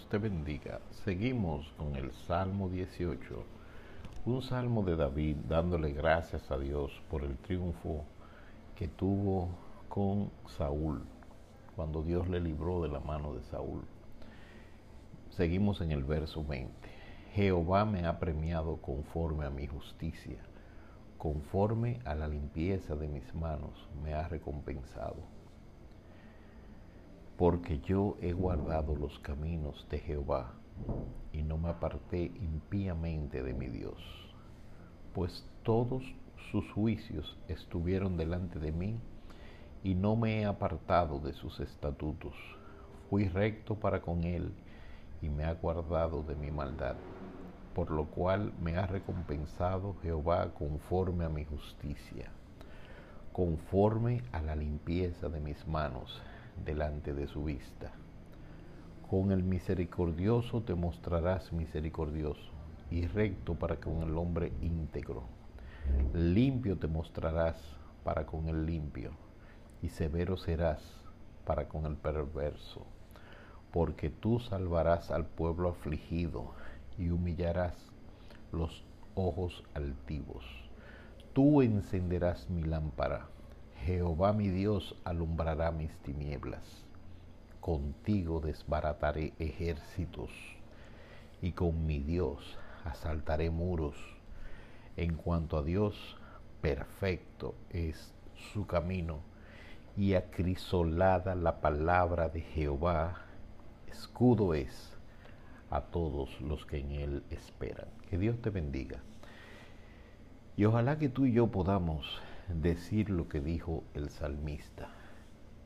Dios te bendiga. Seguimos con el Salmo 18, un salmo de David dándole gracias a Dios por el triunfo que tuvo con Saúl, cuando Dios le libró de la mano de Saúl. Seguimos en el verso 20. Jehová me ha premiado conforme a mi justicia, conforme a la limpieza de mis manos me ha recompensado porque yo he guardado los caminos de Jehová y no me aparté impíamente de mi Dios, pues todos sus juicios estuvieron delante de mí y no me he apartado de sus estatutos. Fui recto para con él y me ha guardado de mi maldad, por lo cual me ha recompensado Jehová conforme a mi justicia, conforme a la limpieza de mis manos delante de su vista. Con el misericordioso te mostrarás misericordioso y recto para con el hombre íntegro. Limpio te mostrarás para con el limpio y severo serás para con el perverso. Porque tú salvarás al pueblo afligido y humillarás los ojos altivos. Tú encenderás mi lámpara Jehová mi Dios alumbrará mis tinieblas. Contigo desbarataré ejércitos y con mi Dios asaltaré muros. En cuanto a Dios, perfecto es su camino y acrisolada la palabra de Jehová, escudo es a todos los que en él esperan. Que Dios te bendiga. Y ojalá que tú y yo podamos decir lo que dijo el salmista.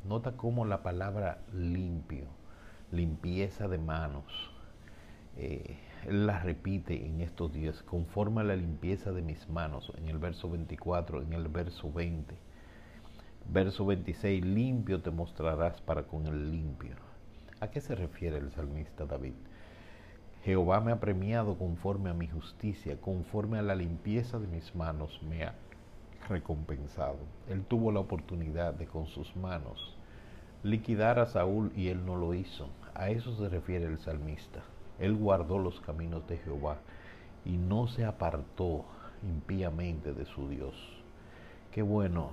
Nota cómo la palabra limpio, limpieza de manos, eh, él la repite en estos días, conforme a la limpieza de mis manos, en el verso 24, en el verso 20. Verso 26, limpio te mostrarás para con el limpio. ¿A qué se refiere el salmista David? Jehová me ha premiado conforme a mi justicia, conforme a la limpieza de mis manos me ha recompensado. Él tuvo la oportunidad de con sus manos liquidar a Saúl y él no lo hizo. A eso se refiere el salmista. Él guardó los caminos de Jehová y no se apartó impíamente de su Dios. Qué bueno.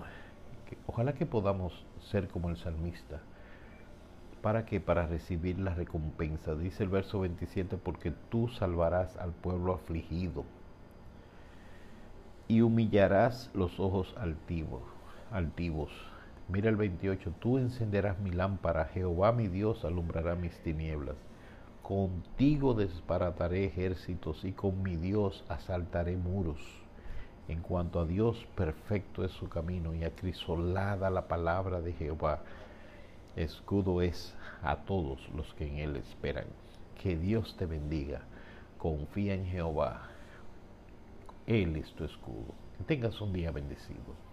Ojalá que podamos ser como el salmista. ¿Para que Para recibir la recompensa. Dice el verso 27, porque tú salvarás al pueblo afligido y humillarás los ojos altivos, altivos. Mira el 28, tú encenderás mi lámpara, Jehová mi Dios alumbrará mis tinieblas. Contigo desbarataré ejércitos y con mi Dios asaltaré muros. En cuanto a Dios, perfecto es su camino y acrisolada la palabra de Jehová. Escudo es a todos los que en él esperan. Que Dios te bendiga. Confía en Jehová él es tu escudo. Que tengas un día bendecido.